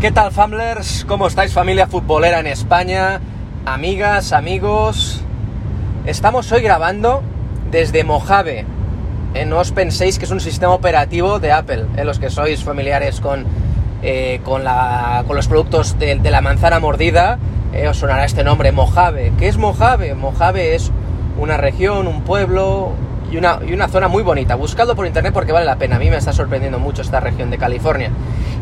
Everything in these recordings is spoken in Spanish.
¿Qué tal, Famblers? ¿Cómo estáis, familia futbolera en España? Amigas, amigos. Estamos hoy grabando desde Mojave. No os penséis que es un sistema operativo de Apple, eh, los que sois familiares con, eh, con, la- con los productos de, de la manzana mordida. eh, os sonará este nombre, Mojave. ¿Qué es Mojave? Mojave es una región, un pueblo y una, y una zona muy bonita. Buscadlo por internet porque vale la pena. A mí me está sorprendiendo mucho esta región de California.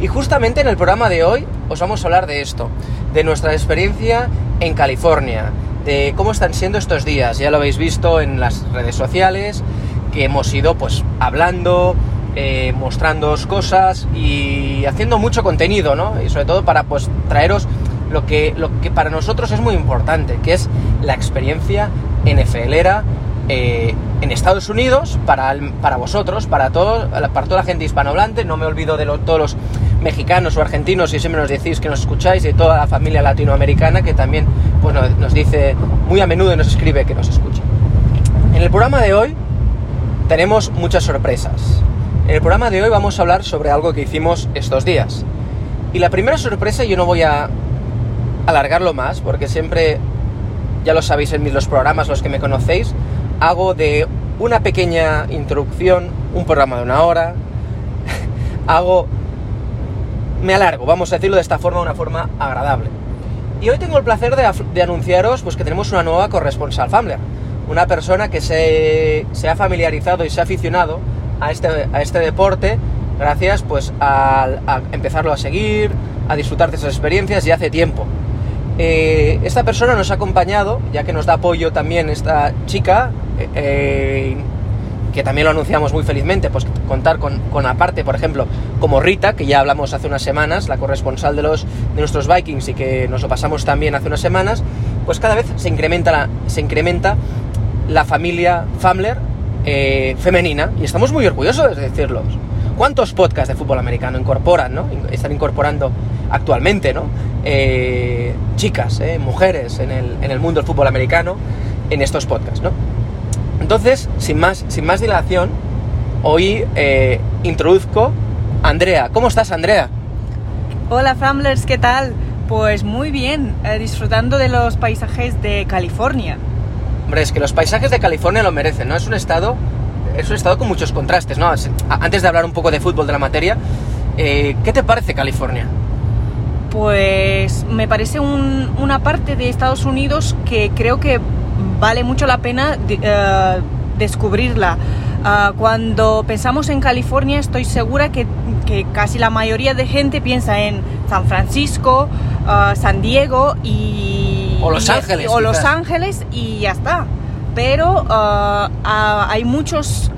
Y justamente en el programa de hoy os vamos a hablar de esto, de nuestra experiencia en California, de cómo están siendo estos días. Ya lo habéis visto en las redes sociales, que hemos ido pues hablando, eh, mostrándoos cosas y haciendo mucho contenido, ¿no? Y sobre todo para pues traeros lo que, lo que para nosotros es muy importante, que es la experiencia NFLera eh, en Estados Unidos, para, el- para vosotros, para, todo, para toda la gente hispanohablante, no me olvido de lo- todos los mexicanos o argentinos, y siempre nos decís que nos escucháis, y toda la familia latinoamericana que también pues, nos, nos dice muy a menudo y nos escribe que nos escucha. En el programa de hoy tenemos muchas sorpresas. En el programa de hoy vamos a hablar sobre algo que hicimos estos días. Y la primera sorpresa yo no voy a alargarlo más, porque siempre, ya lo sabéis en los programas, los que me conocéis, hago de una pequeña introducción, un programa de una hora, hago... Me alargo, vamos a decirlo de esta forma, una forma agradable. Y hoy tengo el placer de, anunciaros pues, que tenemos una nueva corresponsal Famler. Una persona que se, se ha familiarizado y se ha aficionado a este, a este deporte gracias pues, al- a, empezarlo a seguir, a disfrutar de esas experiencias y hace tiempo. Eh, esta persona nos ha acompañado, ya que nos da apoyo también esta chica, eh, eh, que también lo anunciamos muy felizmente, pues contar con, aparte, por ejemplo, como Rita, que ya hablamos hace unas semanas, la corresponsal de, los, de nuestros Vikings y que nos lo pasamos también hace unas semanas, pues cada vez se incrementa la, se incrementa la familia Famler femenina y estamos muy orgullosos de decirlo. ¿Cuántos podcasts de fútbol americano incorporan, no? Están incorporando actualmente, ¿no? Eh, chicas, eh, mujeres en el, en el mundo del fútbol americano en estos podcasts, ¿no? Entonces, sin más, sin más dilación, hoy eh, introduzco a Andrea. ¿Cómo estás, Andrea? Hola Framblers, ¿qué tal? Pues muy bien, disfrutando de los paisajes de California. Hombre, es que los paisajes de California lo merecen, ¿no? Es un estado, es un estado con muchos contrastes, ¿no? Antes de hablar un poco de fútbol de la materia, eh, ¿qué te parece California? Pues me parece un- una parte de Estados Unidos que creo que vale mucho la pena de- eh, descubrirla. Ah, cuando pensamos en California estoy segura que, que casi la mayoría de gente piensa en San Francisco, ah, San Diego y... O Los y- Ángeles, O Los. Ángeles y ya está. Pero ah, ah, hay muchas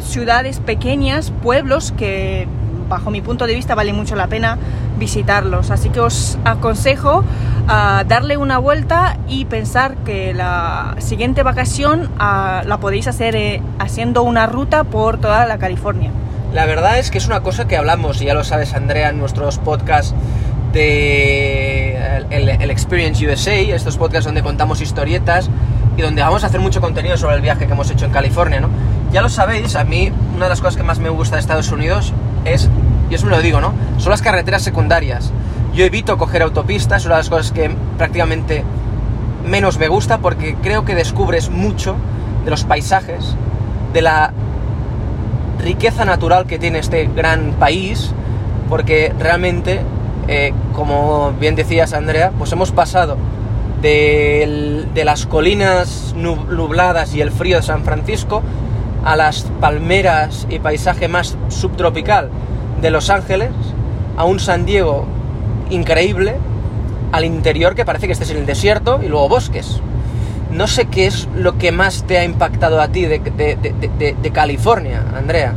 ciudades pequeñas, pueblos que bajo mi punto de vista vale mucho la pena visitarlos. Así que os aconsejo ah, darle una vuelta y pensar que la siguiente vacación ah, la podéis hacer eh, haciendo una ruta por toda la California. La verdad es que es una cosa que hablamos, y ya lo sabes, Andrea, en nuestros podcasts de el, el Experience USA, estos podcasts donde contamos historietas y donde vamos a hacer mucho contenido sobre el viaje que hemos hecho en California, ¿no? Ya lo sabéis, a mí una de las cosas que más me gusta de Estados Unidos es, y eso me lo digo, ¿no? Son las carreteras secundarias. Yo evito coger autopistas, es una de las cosas que prácticamente menos me gusta porque creo que descubres mucho de los paisajes, de la riqueza natural que tiene este gran país, porque realmente, eh, como bien decías Andrea, pues hemos pasado de las colinas nub- nubladas y el frío de San Francisco a las palmeras y paisaje más subtropical de Los Ángeles, a un San Diego increíble, al interior que parece que estés en el desierto y luego bosques. No sé qué es lo que más te ha impactado a ti de California, Andrea.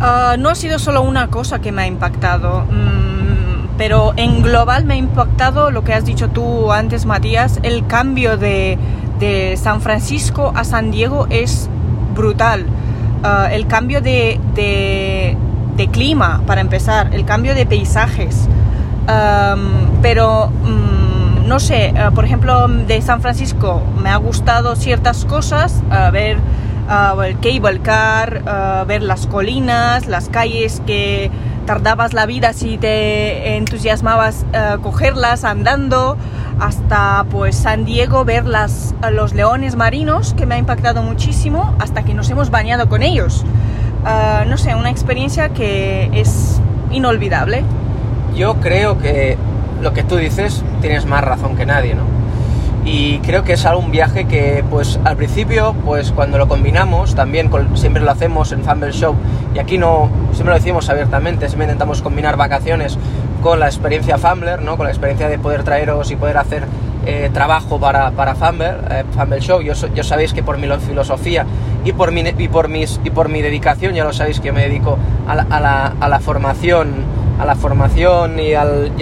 Ah, no ha sido solo una cosa que me ha impactado, mm, pero en global me ha impactado lo que has dicho tú antes, Matías, el cambio de, de San Francisco a San Diego es brutal. Ah, el cambio de, de- clima, para empezar, el cambio de paisajes. Am, pero mm, no sé, ah, por ejemplo, de San Francisco me ha gustado ciertas cosas, ver ah, el cable car, ver las colinas, las calles que tardabas la vida si te entusiasmabas eh, cogerlas andando, hasta pues San Diego ver las, los leones marinos, que me ha impactado muchísimo, hasta que nos hemos bañado con ellos. Eh, no sé, una experiencia que es inolvidable. Yo creo que lo que tú dices tienes más razón que nadie, ¿no? Y creo que es algún viaje que pues al principio pues cuando lo combinamos también siempre lo hacemos en Fumble Show y aquí no siempre lo decimos abiertamente siempre intentamos combinar vacaciones con la experiencia Fumbler ¿no? con la experiencia de poder traeros y poder hacer eh, trabajo para, para Fumble, eh, Fumble Show yo, yo, sabéis que por mi filosofía y por mi, y por mis y por mi dedicación ya lo sabéis que me dedico a la, a la, a la formación a la formación y al,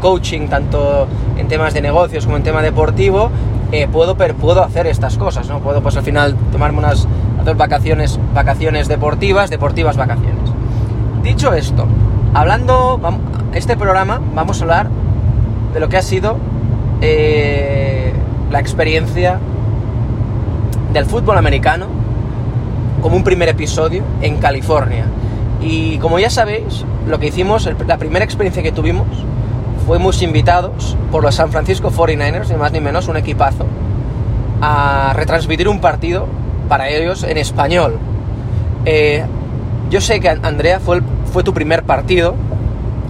coaching, tanto en temas de negocios como en tema deportivo, eh, puedo, puedo hacer estas cosas, ¿no? Puedo pues al final tomarme unas vacaciones, vacaciones deportivas, deportivas vacaciones. Dicho esto, hablando, este programa vamos a hablar de lo que ha sido eh, la experiencia del fútbol americano como un primer episodio en California. Y como ya sabéis, lo que hicimos, la primera experiencia que tuvimos, fuimos invitados por los San Francisco 49ers, ni más ni menos, un equipazo, a retransmitir un partido para ellos en español. Eh, yo sé que Andrea fue, fue tu primer partido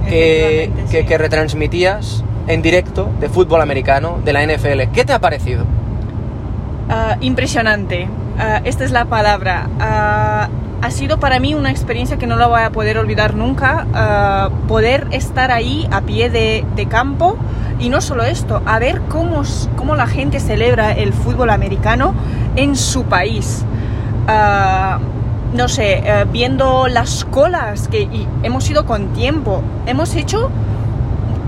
que, que, retransmitías en directo de fútbol americano de la NFL. ¿Qué te ha parecido? Ah, impresionante. Ah, esta es la palabra. Ah, ha sido para mí una experiencia que no la voy a poder olvidar nunca, uh, poder estar ahí a pie de, campo y no solo esto, a ver cómo, cómo la gente celebra el fútbol americano en su país. Uh, no sé, uh, viendo las colas que hemos ido con tiempo, hemos hecho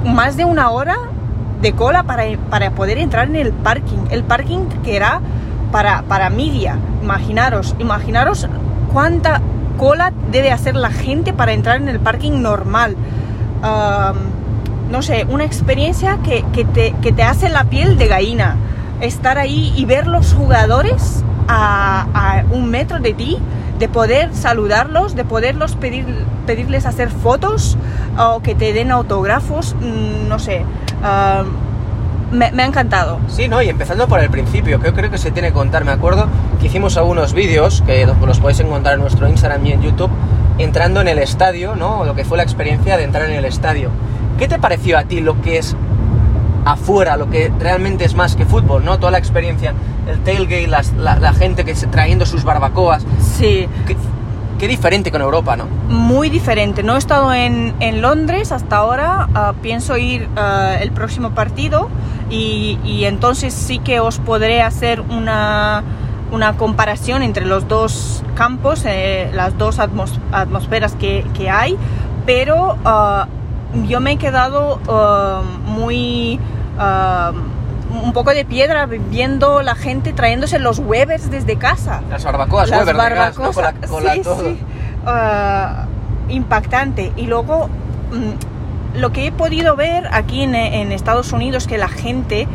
más de una hora de cola para, para poder entrar en el parking, el parking que era para, para media, imaginaros, imaginaros cuánta cola debe hacer la gente para entrar en el parking normal. no sé, una experiencia que, te, hace la piel de gallina. Estar ahí y ver los jugadores a, un metro de ti, de poder saludarlos, de poderlos pedir, pedirles hacer fotos o que te den autógrafos, mm, no sé me, ha encantado. Sí, ¿no? Y empezando por el principio, que yo creo que se tiene que contar. Me acuerdo que hicimos algunos vídeos, que los podéis encontrar en nuestro Instagram y en YouTube, entrando en el estadio, ¿no? Lo que fue la experiencia de entrar en el estadio. ¿Qué te pareció a ti lo que es afuera, lo que realmente es más que fútbol, ¿no? Toda la experiencia, el tailgate, la, gente que se, trayendo sus barbacoas. Sí. Qué, diferente con Europa, ¿no? Muy diferente. No he estado en, en Londres hasta ahora. Ah, pienso ir uh, el próximo partido y, entonces sí que os podré hacer una, una comparación entre los dos campos, eh, las dos atmosferas que, que, hay, pero uh, yo me he quedado uh, muy... Uh, un poco de piedra viendo la gente trayéndose los Webers desde casa. Las barbacoas, las barbacoas, sí, impactante. Y luego mm, lo que he podido ver aquí en, Estados Unidos es que la gente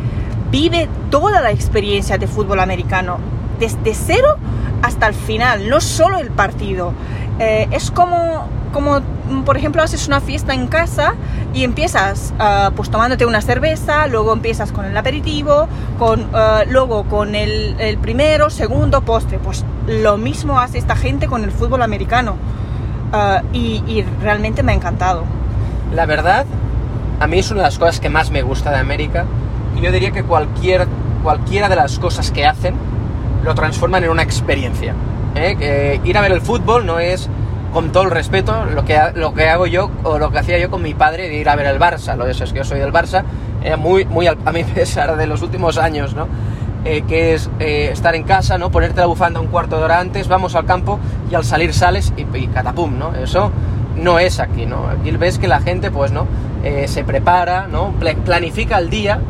vive toda la experiencia de fútbol americano, desde cero hasta el final, no solo el partido. Eh, es como, como, por ejemplo, haces una fiesta en casa y empiezas uh, pues tomándote una cerveza, luego empiezas con el aperitivo, con, uh, luego con el, el, primero, segundo postre. Pues lo mismo hace esta gente con el fútbol americano. Uh, y, y realmente me ha encantado. La verdad, a mí es una de las cosas que más me gusta de América. Y yo diría que cualquier, cualquiera de las cosas que hacen lo transforman en una experiencia. ¿eh? Ir a ver el fútbol no es, con todo el respeto, lo que, lo que hago yo o lo que hacía yo con mi padre de ir a ver el Barça. Lo de eso es que yo soy del Barça, eh, muy, muy a mi pesar de los últimos años, ¿no? Eh, que es estar en casa, ¿no? Ponerte la bufanda un cuarto de hora antes, vamos al campo y al salir sales y, y catapum, ¿no? Eso no es aquí, ¿no? Aquí ves que la gente, pues, ¿no? Eh, se prepara, ¿no? Planifica el día,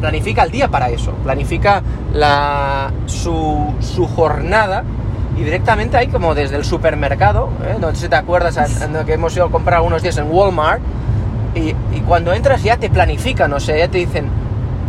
planifica el día para eso, planifica la, su, su jornada y directamente hay como desde el supermercado, ¿eh? no sé si te acuerdas que hemos ido a comprar algunos días en Walmart y, y, cuando entras ya te planifican, o sea, ya te dicen,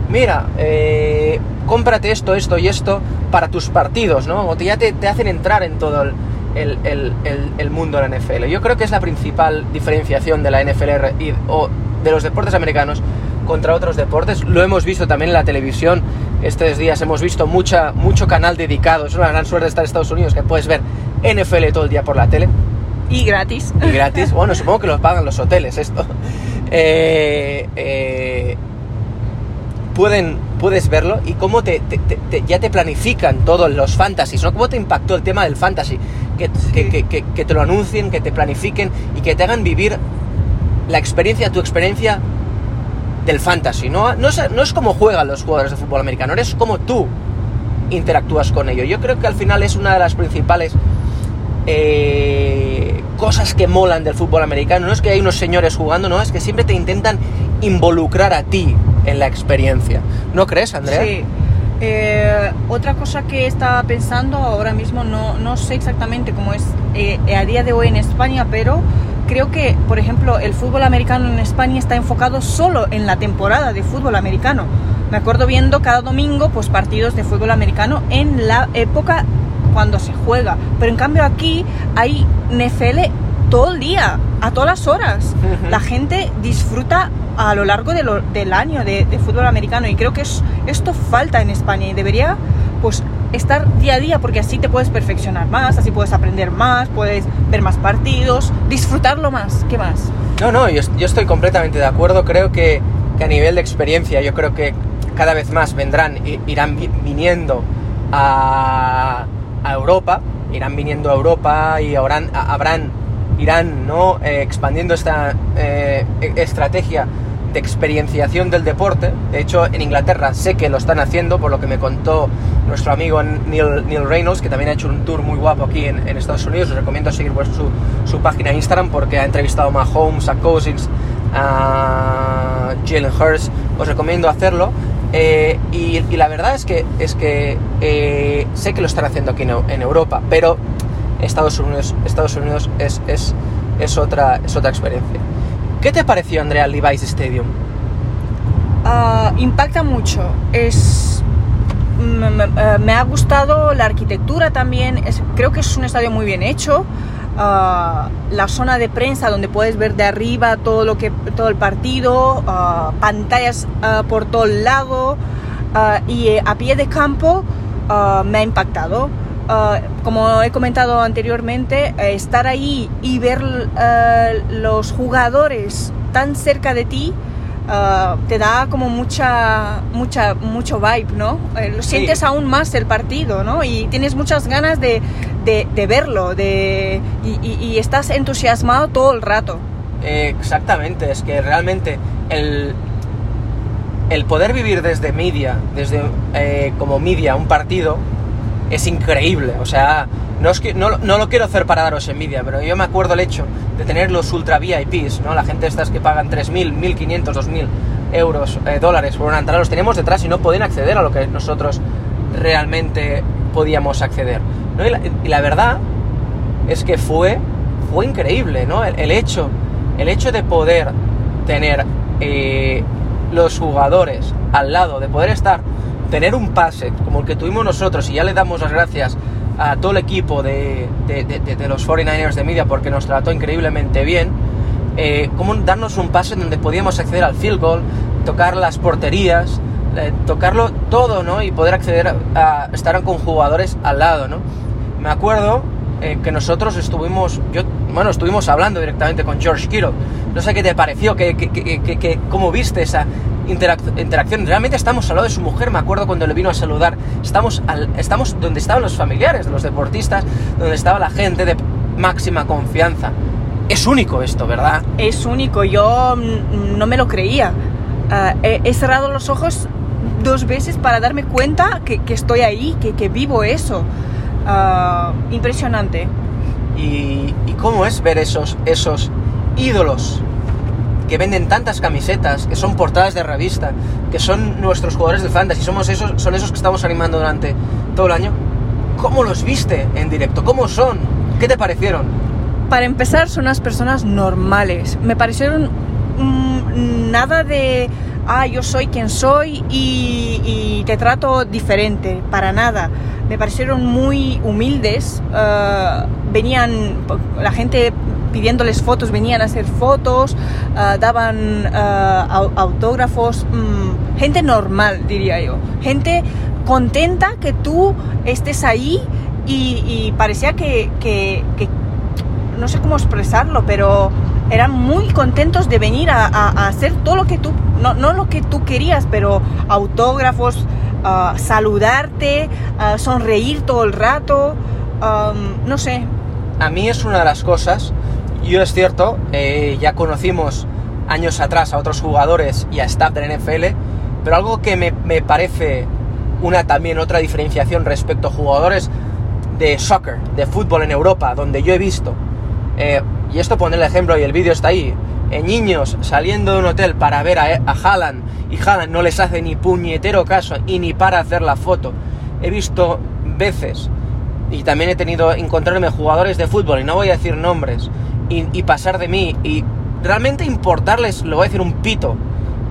mira, eh, cómprate esto, esto y esto para tus partidos, ¿no? O ya te, te hacen entrar en todo el, el, el- el- el mundo de la NFL. Yo creo que es la principal diferenciación de la NFL y- o de los deportes americanos contra otros deportes. Lo hemos visto también en la televisión. Estos días hemos visto mucha, mucho canal dedicado. Es una gran suerte estar en Estados Unidos que puedes ver NFL todo el día por la tele Y gratis. y gratis. Bueno, supongo que los pagan los hoteles esto. Eh, eh, pueden, puedes verlo y cómo te, te- te- te- ya te planifican todos los fantasies, ¿no? ¿Cómo te impactó el tema del fantasy? Que, que- que- que- que te lo anuncien, que te planifiquen y que te hagan vivir la experiencia, tu experiencia del fantasy, ¿no? No es, no es como juegan los jugadores de fútbol americano, es como tú interactúas con ello. Yo creo que al final es una de las principales eh, cosas que molan del fútbol americano. No es que hay unos señores jugando, no, es que siempre te intentan involucrar a ti en la experiencia. ¿No crees, Andrea? Sí. Eh, otra cosa que estaba pensando ahora mismo, no, no sé exactamente cómo es eh, a día de hoy en España, pero creo que, por ejemplo, el fútbol americano en España está enfocado solo en la temporada de fútbol americano. Me acuerdo viendo cada domingo pues, partidos de fútbol americano en la época cuando se juega. Pero en cambio aquí hay NFL todo el día, a todas las horas. La gente disfruta a lo largo de lo- del año de, de fútbol americano y creo que es- esto falta en España y debería pues estar día a día porque así te puedes perfeccionar más, así puedes aprender más, puedes ver más partidos, disfrutarlo más. ¿Qué más? No, no, yo, estoy completamente de acuerdo. Creo que, a nivel de experiencia, yo creo que cada vez más vendrán, irán vi- viniendo a, a Europa, irán viniendo a Europa y habrán irán ¿no? Eh, expandiendo esta eh, e- estrategia de experienciación del deporte. De hecho, en Inglaterra sé que lo están haciendo, por lo que me contó nuestro amigo Neil, Neil Reynolds, que también ha hecho un tour muy guapo aquí en, Estados Unidos. Os recomiendo seguir su, su página Instagram porque ha entrevistado a Mahomes, a Cousins, a Jalen Hurst. Os recomiendo hacerlo. Eh, y, la verdad es que, es que eh, sé que lo están haciendo aquí en, en Europa, pero Estados Unidos, Estados Unidos es, es, es, otra, es otra experiencia. ¿Qué te pareció, Andrea, el Levi's Stadium? Ah, impacta mucho. Es eh, me ha gustado la arquitectura también. Creo que es un estadio muy bien hecho. Ah, la zona de prensa donde puedes ver de arriba todo lo que todo el partido, ah, pantallas por todo el lado ah, y eh, a pie de campo me ha impactado. Ah, como he comentado anteriormente, eh, estar ahí y ver eh, los jugadores tan cerca de ti ah, te da como mucha, mucha, mucho vibe, ¿no? Eh, lo Sí. sientes aún más el partido, ¿no? Y tienes muchas ganas de, de- de verlo, de, y, y- y estás entusiasmado todo el rato. Eh, exactamente, es que realmente el, el poder vivir desde media, desde eh, como media un partido, es increíble. O sea, no, es que, no, no lo quiero hacer para daros envidia, pero yo me acuerdo el hecho de tener los ultra VIPs, ¿no? La gente estas que pagan 3.000, 1.500, 2.000 euros, eh, dólares por una entrada, los teníamos detrás y no podían acceder a lo que nosotros realmente podíamos acceder. ¿no? Y, la, verdad es que fue, fue increíble, ¿no? El, el hecho, el hecho de poder tener eh, los jugadores al lado, de poder estar, tener un pase como el que tuvimos nosotros, y ya le damos las gracias a todo el equipo de, de- de- de- los 49ers de Media porque nos trató increíblemente bien, eh, como darnos un pase donde podíamos acceder al field goal, tocar las porterías, eh, tocarlo todo, ¿no? Y poder acceder a, a estar con jugadores al lado, ¿no? Me acuerdo eh, que nosotros estuvimos, yo, bueno, estuvimos hablando directamente con George Kittle. No sé qué te pareció, que, que, cómo viste esa interac- interacción. Realmente estamos al lado de su mujer, me acuerdo cuando le vino a saludar. Estamos, al- estamos donde estaban los familiares de los deportistas, donde estaba la gente de máxima confianza. Es único esto, ¿verdad? Es único, yo mm, no me lo creía. Ah, he, he cerrado los ojos dos veces para darme cuenta que, que estoy ahí, que, que vivo eso. Ah, impresionante. Y, y cómo es ver esos, esos ídolos que venden tantas camisetas, que son portadas de revista, que son nuestros jugadores de fantasy, somos esos, son esos que estamos animando durante todo el año. ¿Cómo los viste en directo? ¿Cómo son? ¿Qué te parecieron? Para empezar, son unas personas normales. Me parecieron mm, nada de ah, yo soy quien soy y, te trato diferente, para nada. Me parecieron muy humildes, uh, venían, la gente pidiéndoles fotos, venían a hacer fotos, uh, daban uh, autógrafos, mm, gente normal, diría yo, gente contenta que tú estés ahí y, parecía que, no sé cómo expresarlo, pero eran muy contentos de venir a, a, a hacer todo lo que tú, no, no, lo que tú querías, pero autógrafos, uh, saludarte, sonreír todo el rato, um, no sé. A mí es una de las cosas, yo es cierto, eh, ya conocimos años atrás a otros jugadores y a staff del NFL, pero algo que me, me parece una también otra diferenciación respecto a jugadores de soccer, de fútbol en Europa, donde yo he visto, eh, y esto pone el ejemplo y el vídeo está ahí, eh, niños saliendo de un hotel para ver a, a Haaland y Haaland no les hace ni puñetero caso y ni para hacer la foto. He visto veces y también he tenido encontrarme jugadores de fútbol y no voy a decir nombres y, pasar de mí y realmente importarles, lo voy a decir un pito,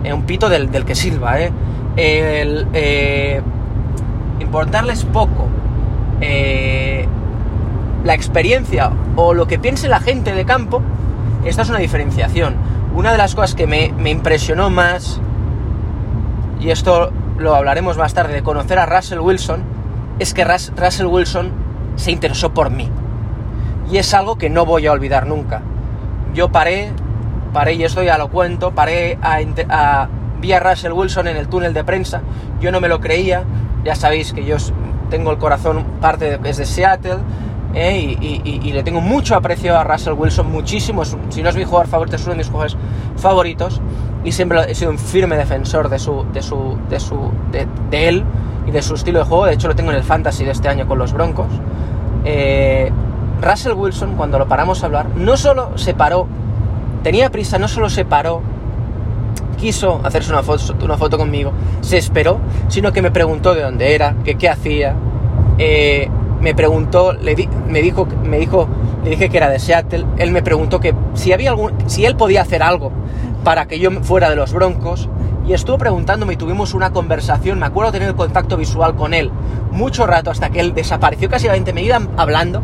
eh, un pito del, que sirva, eh, eh, importarles poco eh, la experiencia o lo que piense la gente de campo, esta es una diferenciación. Una de las cosas que me, me impresionó más, y esto lo hablaremos más tarde, de conocer a Russell Wilson, es que Rus Russell Wilson se interesó por mí. Y es algo que no voy a olvidar nunca. Yo paré, paré y esto ya lo cuento, paré a, a vi a Russell Wilson en el túnel de prensa, yo no me lo creía, ya sabéis que yo tengo el corazón parte de, Seattle, ¿eh? y, y, y, le tengo mucho aprecio a Russell Wilson, muchísimo, si no es mi jugador favorito, es uno de mis jugadores favoritos, y siempre he sido un firme defensor de su, de su, de su, de, de él y de su estilo de juego, de hecho lo tengo en el fantasy de este año con los Broncos. Eh, Russell Wilson, cuando lo paramos a hablar, no solo se paró, tenía prisa, no solo se paró, quiso hacerse una foto, conmigo, se esperó, sino que me preguntó de dónde era, qué hacía, eh, me preguntó, le me dijo, me dijo, le dije que era de Seattle, él me preguntó que si había algún, si él podía hacer algo para que yo fuera de los Broncos, y estuvo preguntándome y tuvimos una conversación, me acuerdo tener contacto visual con él mucho rato hasta que él desapareció casi a 20, me iban hablando,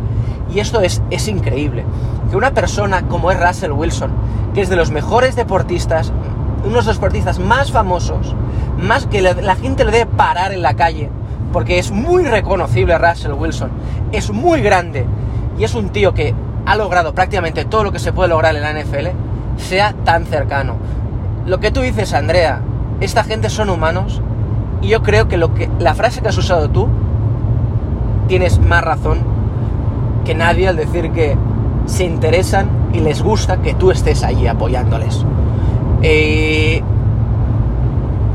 y esto es, es increíble, que una persona como es Russell Wilson, que es de los mejores deportistas, uno de los deportistas más famosos, más que la, gente le debe parar en la calle, porque es muy reconocible Russell Wilson, es muy grande y es un tío que ha logrado prácticamente todo lo que se puede lograr en la NFL, sea tan cercano. Lo que tú dices, Andrea, esta gente son humanos y yo creo que, lo que la frase que has usado tú tienes más razón que nadie al decir que se interesan y les gusta que tú estés allí apoyándoles. Eh,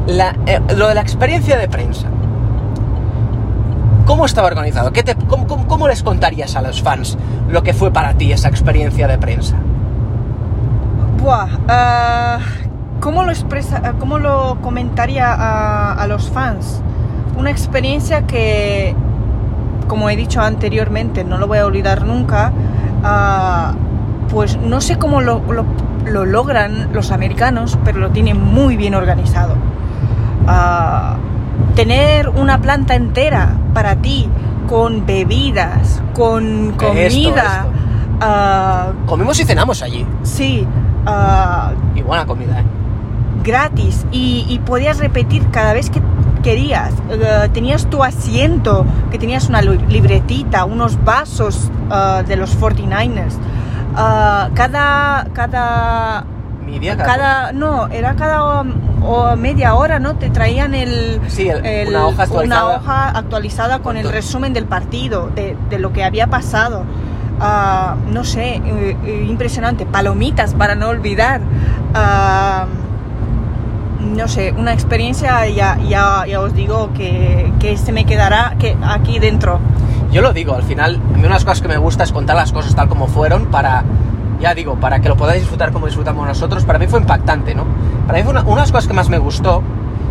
eh, lo de la experiencia de prensa. ¿Cómo estaba organizado? ¿Qué te, cómo, cómo, les contarías a los fans lo que fue para ti esa experiencia de prensa? Buah, uh, ¿cómo, lo expresa, ¿cómo lo comentaría a, los fans? Una experiencia que, como he dicho anteriormente, no lo voy a olvidar nunca. Uh, pues no sé cómo lo, lo, lo, logran los americanos, pero lo tienen muy bien organizado. Uh, tener una planta entera para ti, con bebidas, con comida. Esto, esto. Uh, Comimos y cenamos allí. Sí. Y buena comida, ¿eh? Gratis. Y, y, podías repetir cada vez que querías. Uh, tenías tu asiento, que tenías una libretita, unos vasos de los 49ers. cada, cada media cada no era cada o media hora no te traían el, sí, el, el una, hoja una, hoja actualizada con el resumen del partido de, de lo que había pasado. Uh, no sé eh, impresionante. Palomitas para no olvidar. Uh, no sé una experiencia ya, ya, ya os digo que, que se me quedará que aquí dentro yo lo digo al final a una de las cosas que me gusta es contar las cosas tal como fueron para ya digo, para que lo podáis disfrutar como disfrutamos nosotros, para mí fue impactante, ¿no? Para mí fue una, de las cosas que más me gustó,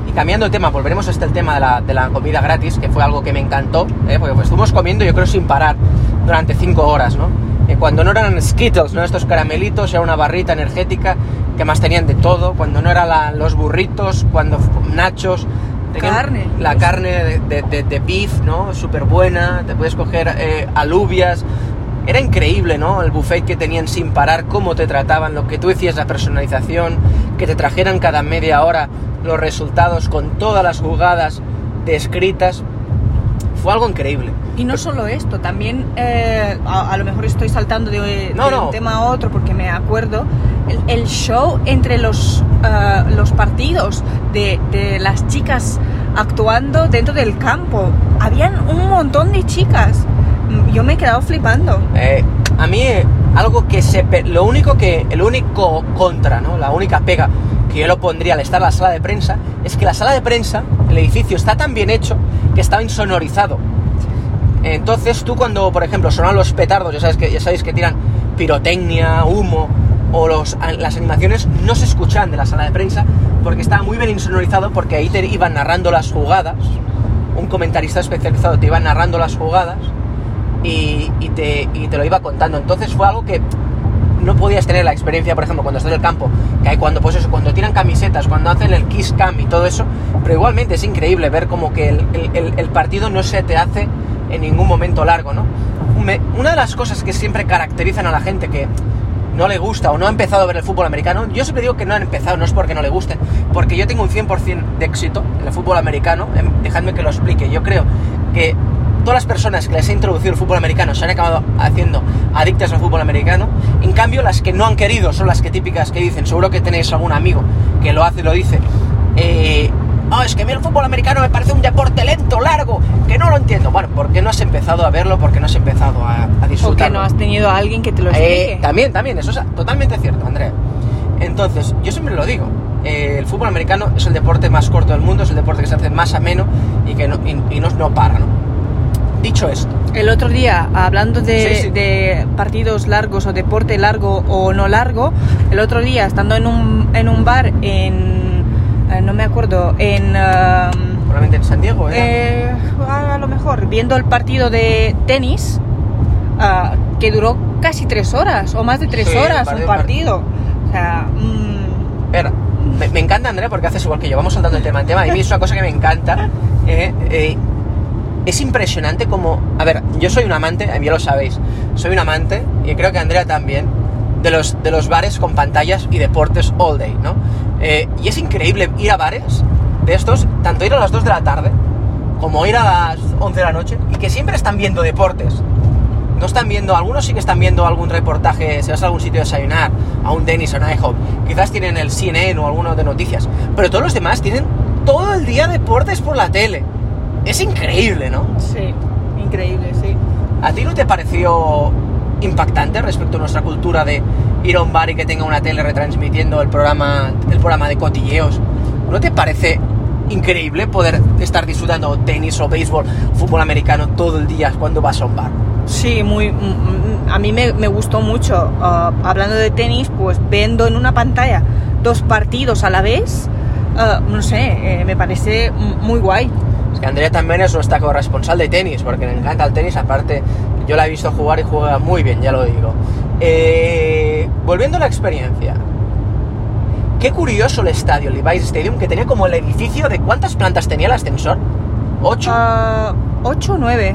y cambiando el tema, volveremos a este el tema de la, de la comida gratis, que fue algo que me encantó, ¿eh? porque pues, estuvimos comiendo yo creo sin parar durante 5 horas, ¿no? Cuando no eran Skittles, ¿no? Estos caramelitos, era una barrita energética, que más tenían de todo, cuando no eran los burritos, cuando nachos, Carne, la carne de, de, de- de beef, ¿no? Súper buena, te puedes coger eh, alubias. Era increíble, ¿no? El buffet que tenían sin parar, cómo te trataban, lo que tú decías, la personalización, que te trajeran cada media hora los resultados con todas las jugadas descritas. Fue algo increíble. Y no solo esto, también eh, a, a lo mejor estoy saltando de, No, de no. un tema a otro porque me acuerdo el, el show entre los, eh, los partidos de, de las chicas actuando dentro del campo. Habían un montón de chicas. Mm, Yo me he quedado flipando. Eh, a mí eh, algo que se lo único que el único contra no la única pega que yo lo pondría al estar en la sala de prensa es que la sala de prensa el edificio está tan bien hecho que estaba insonorizado entonces tú cuando por ejemplo sonan los petardos ya sabes que ya sabéis que tiran pirotecnia humo o los, las animaciones no se escuchan de la sala de prensa porque estaba muy bien insonorizado porque ahí te iban narrando las jugadas un comentarista especializado te iba narrando las jugadas y, y te, y te lo iba contando. Entonces fue algo que no podías tener la experiencia, por ejemplo, cuando estás en el campo, que hay cuando, pues eso, cuando tiran camisetas, cuando hacen el kiss cam y todo eso, pero igualmente es increíble ver como que el, el- partido no se te hace en ningún momento largo, ¿no? Una de las cosas que siempre caracterizan a la gente que no le gusta o no ha empezado a ver el fútbol americano, yo siempre digo que no han empezado, no es porque no le guste, porque yo tengo un 100% de éxito en el fútbol americano, dejadme que lo explique, yo creo que todas las personas que les he introducido el fútbol americano se han acabado haciendo adictas al fútbol americano, en cambio las que no han querido son las que típicas que dicen, seguro que tenéis algún amigo que lo hace y lo dice, eh, "Ah, es que a mí el fútbol americano me parece un deporte lento, largo, que no lo entiendo. Bueno, ¿por qué no has empezado a verlo? ¿Por qué no has empezado a, a O que disfrutarlo? no has tenido a alguien que te lo Eh, explique. también, también, eso es totalmente cierto, Andrea. Entonces, yo siempre lo digo, eh, el fútbol americano es el deporte más corto del mundo, es el deporte que se hace más ameno y que no, y, y no, no para, ¿no? Dicho esto, El otro día, hablando de, Sí, sí. de partidos largos o deporte largo o no largo, el otro día, estando en un, en un bar en... eh, no me acuerdo, en... um, probablemente en San Diego, ¿eh? eh, a lo mejor, viendo el partido de tenis, ah, que duró casi tres horas, o más de tres Sí, el horas, partido- un partido. O sea, mm, me, me encanta Andrea porque haces igual que yo, vamos saltando de tema en tema. Y a mí es una cosa que me encanta. eh, es impresionante como. A ver, yo soy un amante, ya lo sabéis, soy un amante, y creo que Andrea también, de los, de los bares con pantallas y deportes all day, ¿no? Eh, y es increíble ir a bares de estos, tanto ir a las 2 de la tarde como ir a las 11 de la noche, y que siempre están viendo deportes. No están viendo, algunos sí que están viendo algún reportaje, si vas a algún sitio a desayunar, a un Dennis o un IHOP, quizás tienen el CNN o alguno de noticias, pero todos los demás tienen todo el día deportes por la tele. Es increíble, ¿no? sí, increíble, sí. ¿A ti no te pareció impactante respecto a nuestra cultura de ir a un bar y que tenga una tele retransmitiendo el programa, el programa de cotilleos? ¿No te parece increíble poder estar disfrutando tenis o béisbol, fútbol americano todo el día cuando vas a un bar? Sí, muy, mm, mm, a mí me, me gustó mucho. Ah, hablando de tenis, pues viendo en una pantalla dos partidos a la vez, ah, no sé, eh, me parece muy guay. Es que Andrea también es nuestra corresponsal de tenis, porque le encanta el tenis, aparte yo la he visto jugar y juega muy bien, ya lo digo. Eh, volviendo a la experiencia, qué curioso el estadio, el Levi's Stadium, que tenía como el edificio de cuántas plantas tenía el ascensor? ¿Ocho? Ah, 8 o 9.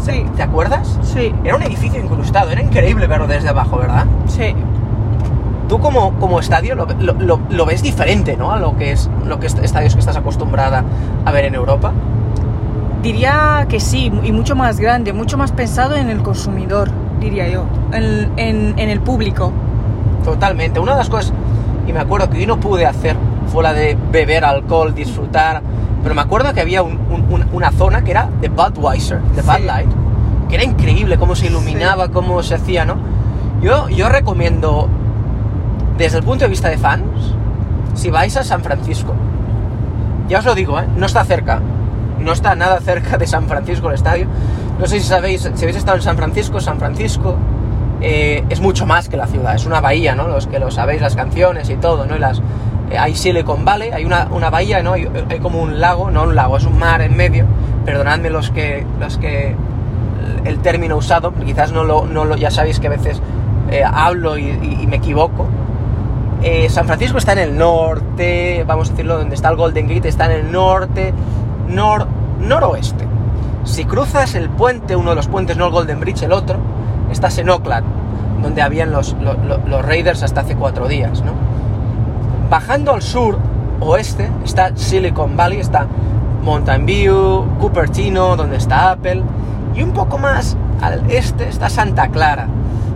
Sí, ¿Te acuerdas? sí, Era un edificio incrustado, era increíble verlo desde abajo, ¿verdad? sí. Tú como, como estadio lo, lo- lo- lo ves diferente, ¿no? A lo que es lo que es estadios que estás acostumbrada a ver en Europa. Diría que sí, y mucho más grande, mucho más pensado en el consumidor, diría yo, en, en- en el público. Totalmente. Una de las cosas, y me acuerdo que yo no pude hacer, fue la de beber alcohol, disfrutar, pero me acuerdo que había un- un- un- una zona que era de Budweiser, de Bud Sí. Light, que era increíble cómo se iluminaba, cómo se hacía, ¿no? Yo, yo recomiendo, desde el punto de vista de fans, si vais a San Francisco, ya os lo digo, ¿eh? no está cerca, no está nada cerca de San Francisco el estadio. No sé si sabéis, si habéis estado en San Francisco, San Francisco eh, es mucho más que la ciudad, es una bahía, ¿no? Los que lo sabéis, las canciones y todo, ¿no? Y las, eh, hay Silicon Valley, hay una, una bahía, ¿no? Hay, como un lago, no un lago, es un mar en medio. Perdonadme los que, los que el término usado, quizás no lo, no lo ya sabéis que a veces eh, hablo y, y- y me equivoco. Eh, San Francisco está en el norte, vamos a decirlo, donde está el Golden Gate está en el norte, nor, noroeste. Si cruzas el puente, uno de los puentes, no el Golden Bridge, el otro, estás en Oakland, donde habían los, los, los Raiders hasta hace cuatro días, ¿no? Bajando al sur, oeste, está Silicon Valley, está Mountain View, Cupertino, donde está Apple, y un poco más al este está Santa Clara.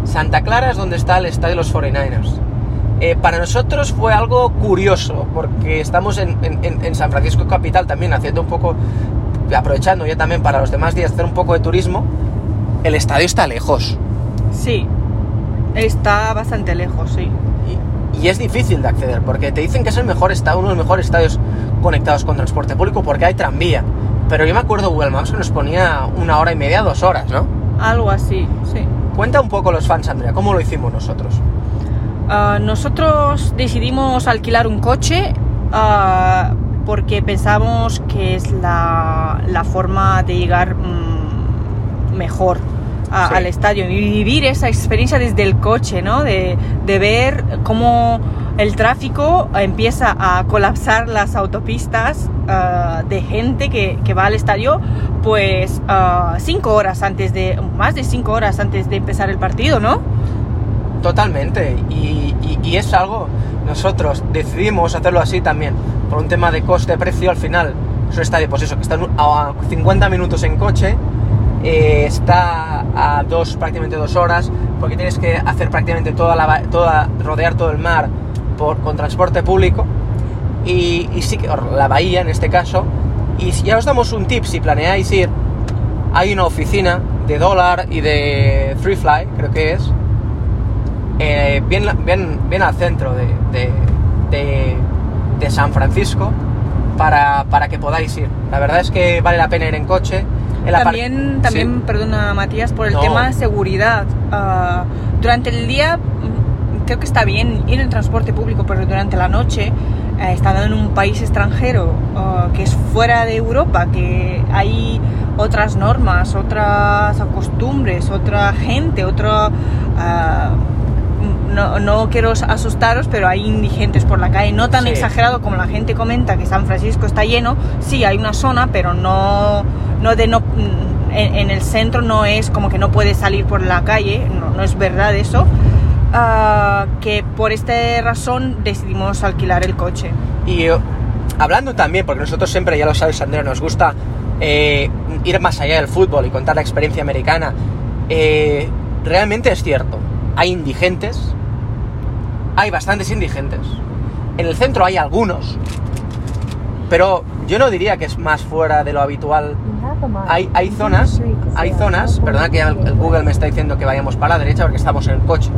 Santa Clara es donde está el estadio de los 49ers. Eh, para nosotros fue algo curioso, porque estamos en, en, en, San Francisco Capital también haciendo un poco, aprovechando ya también para los demás días hacer un poco de turismo, el estadio está lejos. Sí, está bastante lejos, sí. Y, y es difícil de acceder, porque te dicen que es el mejor estadio, uno de los mejores estadios conectados con transporte público, porque hay tranvía. Pero yo me acuerdo Google Maps que nos ponía una hora y media, dos horas, ¿no? Algo así, sí. Cuenta un poco los fans, Andrea, ¿cómo lo hicimos nosotros? Uh, nosotros decidimos alquilar un coche uh, porque pensamos que es la, la forma de llegar mmm, mejor a, sí. al estadio y vivir esa experiencia desde el coche, ¿no? De, de ver cómo el tráfico empieza a colapsar las autopistas uh, de gente que, que, va al estadio, pues uh, cinco horas antes de, más de cinco horas antes de empezar el partido, ¿no? Totalmente, y, es algo, nosotros decidimos hacerlo así también, por un tema de coste-precio al final, es un estadio, pues eso, que está a 50 minutos en coche, eh, está a dos, prácticamente dos horas, porque tienes que hacer prácticamente toda la, toda, rodear todo el mar por, con transporte público, y, y sí que, la bahía en este caso, y ya os damos un tip, si planeáis ir, hay una oficina de dólar y de Free Fly, creo que es, eh, bien, bien, bien, al centro de, de, de, de San Francisco para, para, que podáis ir. La verdad es que vale la pena ir en coche. También, también ¿Sí? perdona Matías, por el no. tema de seguridad. Uh, durante el día creo que está bien ir en transporte público, pero durante la noche, uh, estando en un país extranjero uh, que es fuera de Europa, que hay otras normas, otras costumbres, otra gente, otra no, no, quiero asustaros, pero hay indigentes por la calle, no tan sí. exagerado como la gente comenta que San Francisco está lleno, sí hay una zona, pero no, no de no en, en el centro no es como que no puedes salir por la calle, no, no es verdad eso. Uh, que por esta razón decidimos alquilar el coche. Y uh, hablando también, porque nosotros siempre, ya lo sabes, Andrea, nos gusta eh, ir más allá del fútbol y contar la experiencia americana. Eh, realmente es cierto, hay indigentes, hay bastantes indigentes. En el centro hay algunos, pero yo no diría que es más fuera de lo habitual. Hay, hay zonas, hay zonas, perdona que el, Google me está diciendo que vayamos para la derecha porque estamos en el coche,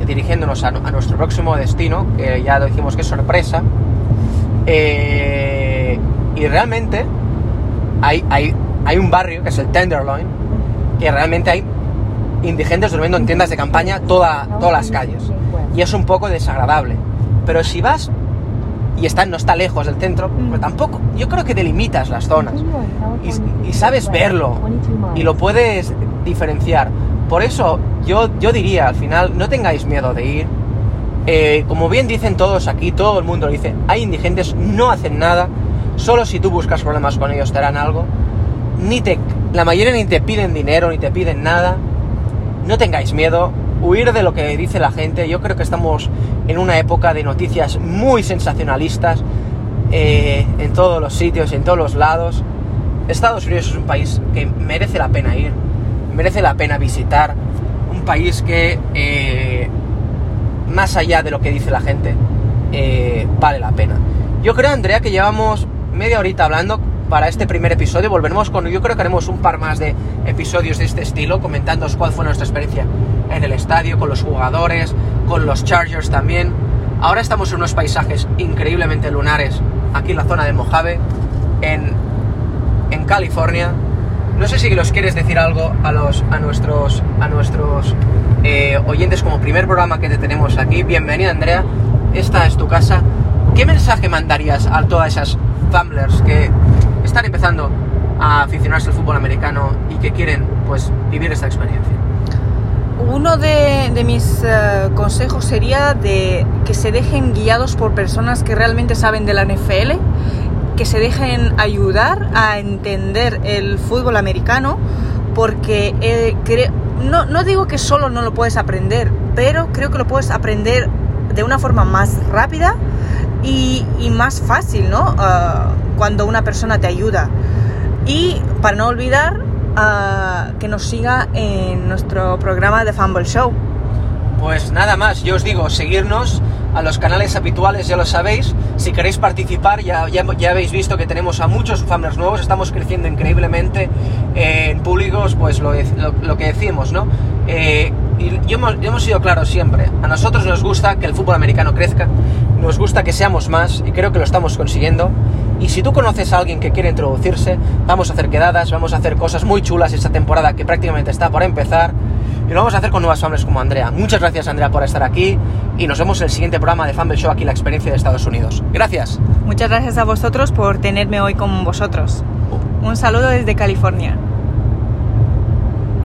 eh, dirigiéndonos a, a, nuestro próximo destino, que ya lo dijimos que es sorpresa. Eh, y realmente hay, hay, hay un barrio, que es el Tenderloin, que realmente hay indigentes durmiendo en tiendas de campaña toda, todas las calles. Y es un poco desagradable. Pero si vas y está, no está lejos del centro, pues tampoco, yo creo que delimitas las zonas y, y, sabes verlo y lo puedes diferenciar. Por eso yo, yo diría al final, no tengáis miedo de ir. Eh, como bien dicen todos aquí, todo el mundo lo dice, hay indigentes, no hacen nada, solo si tú buscas problemas con ellos te harán algo. Ni te, la mayoría ni te piden dinero, ni te piden nada no tengáis miedo, huir de lo que dice la gente. Yo creo que estamos en una época de noticias muy sensacionalistas eh, en todos los sitios, en todos los lados. Estados Unidos es un país que merece la pena ir, merece la pena visitar, un país que, eh, más allá de lo que dice la gente, eh, vale la pena. Yo creo, Andrea, que llevamos media horita hablando para este primer episodio. Volveremos con, yo creo que haremos un par más de episodios de este estilo, comentando cuál fue nuestra experiencia en el estadio, con los jugadores, con los Chargers también. Ahora estamos en unos paisajes increíblemente lunares, aquí en la zona de Mojave, en, en California. No sé si los quieres decir algo a, los, a nuestros, a nuestros eh, oyentes como primer programa que te tenemos aquí. Bienvenida Andrea, esta es tu casa. ¿Qué mensaje mandarías a todas esas Famblers que están empezando a aficionarse al fútbol americano y que quieren pues vivir esta experiencia? uno de, mis eh, consejos sería de que se dejen guiados por personas que realmente saben de la NFL, que se dejen ayudar a entender el fútbol americano, porque eh, no, no digo que solo no lo puedes aprender, pero creo que lo puedes aprender de una forma más rápida y, y más fácil, ¿no? Ah, cuando una persona te ayuda. Y para no olvidar, ah, que nos siga en nuestro programa de Fumble Show. Pues nada más, yo os digo, seguirnos a los canales habituales, ya lo sabéis. Si queréis participar, ya, ya, ya habéis visto que tenemos a muchos fans nuevos, estamos creciendo increíblemente eh, en públicos, pues lo, lo, lo que decimos, ¿no? Eh, y yo hemos, yo hemos sido claros siempre, a nosotros nos gusta que el fútbol americano crezca, nos gusta que seamos más y creo que lo estamos consiguiendo. Y si tú conoces a alguien que quiere introducirse, vamos a hacer quedadas, vamos a hacer cosas muy chulas esta temporada que prácticamente está por empezar. Y lo vamos a hacer con nuevas familias como Andrea. Muchas gracias Andrea por estar aquí y nos vemos en el siguiente programa de Fumble Show aquí la experiencia de Estados Unidos. Gracias. Muchas gracias a vosotros por tenerme hoy con vosotros. Un saludo desde California.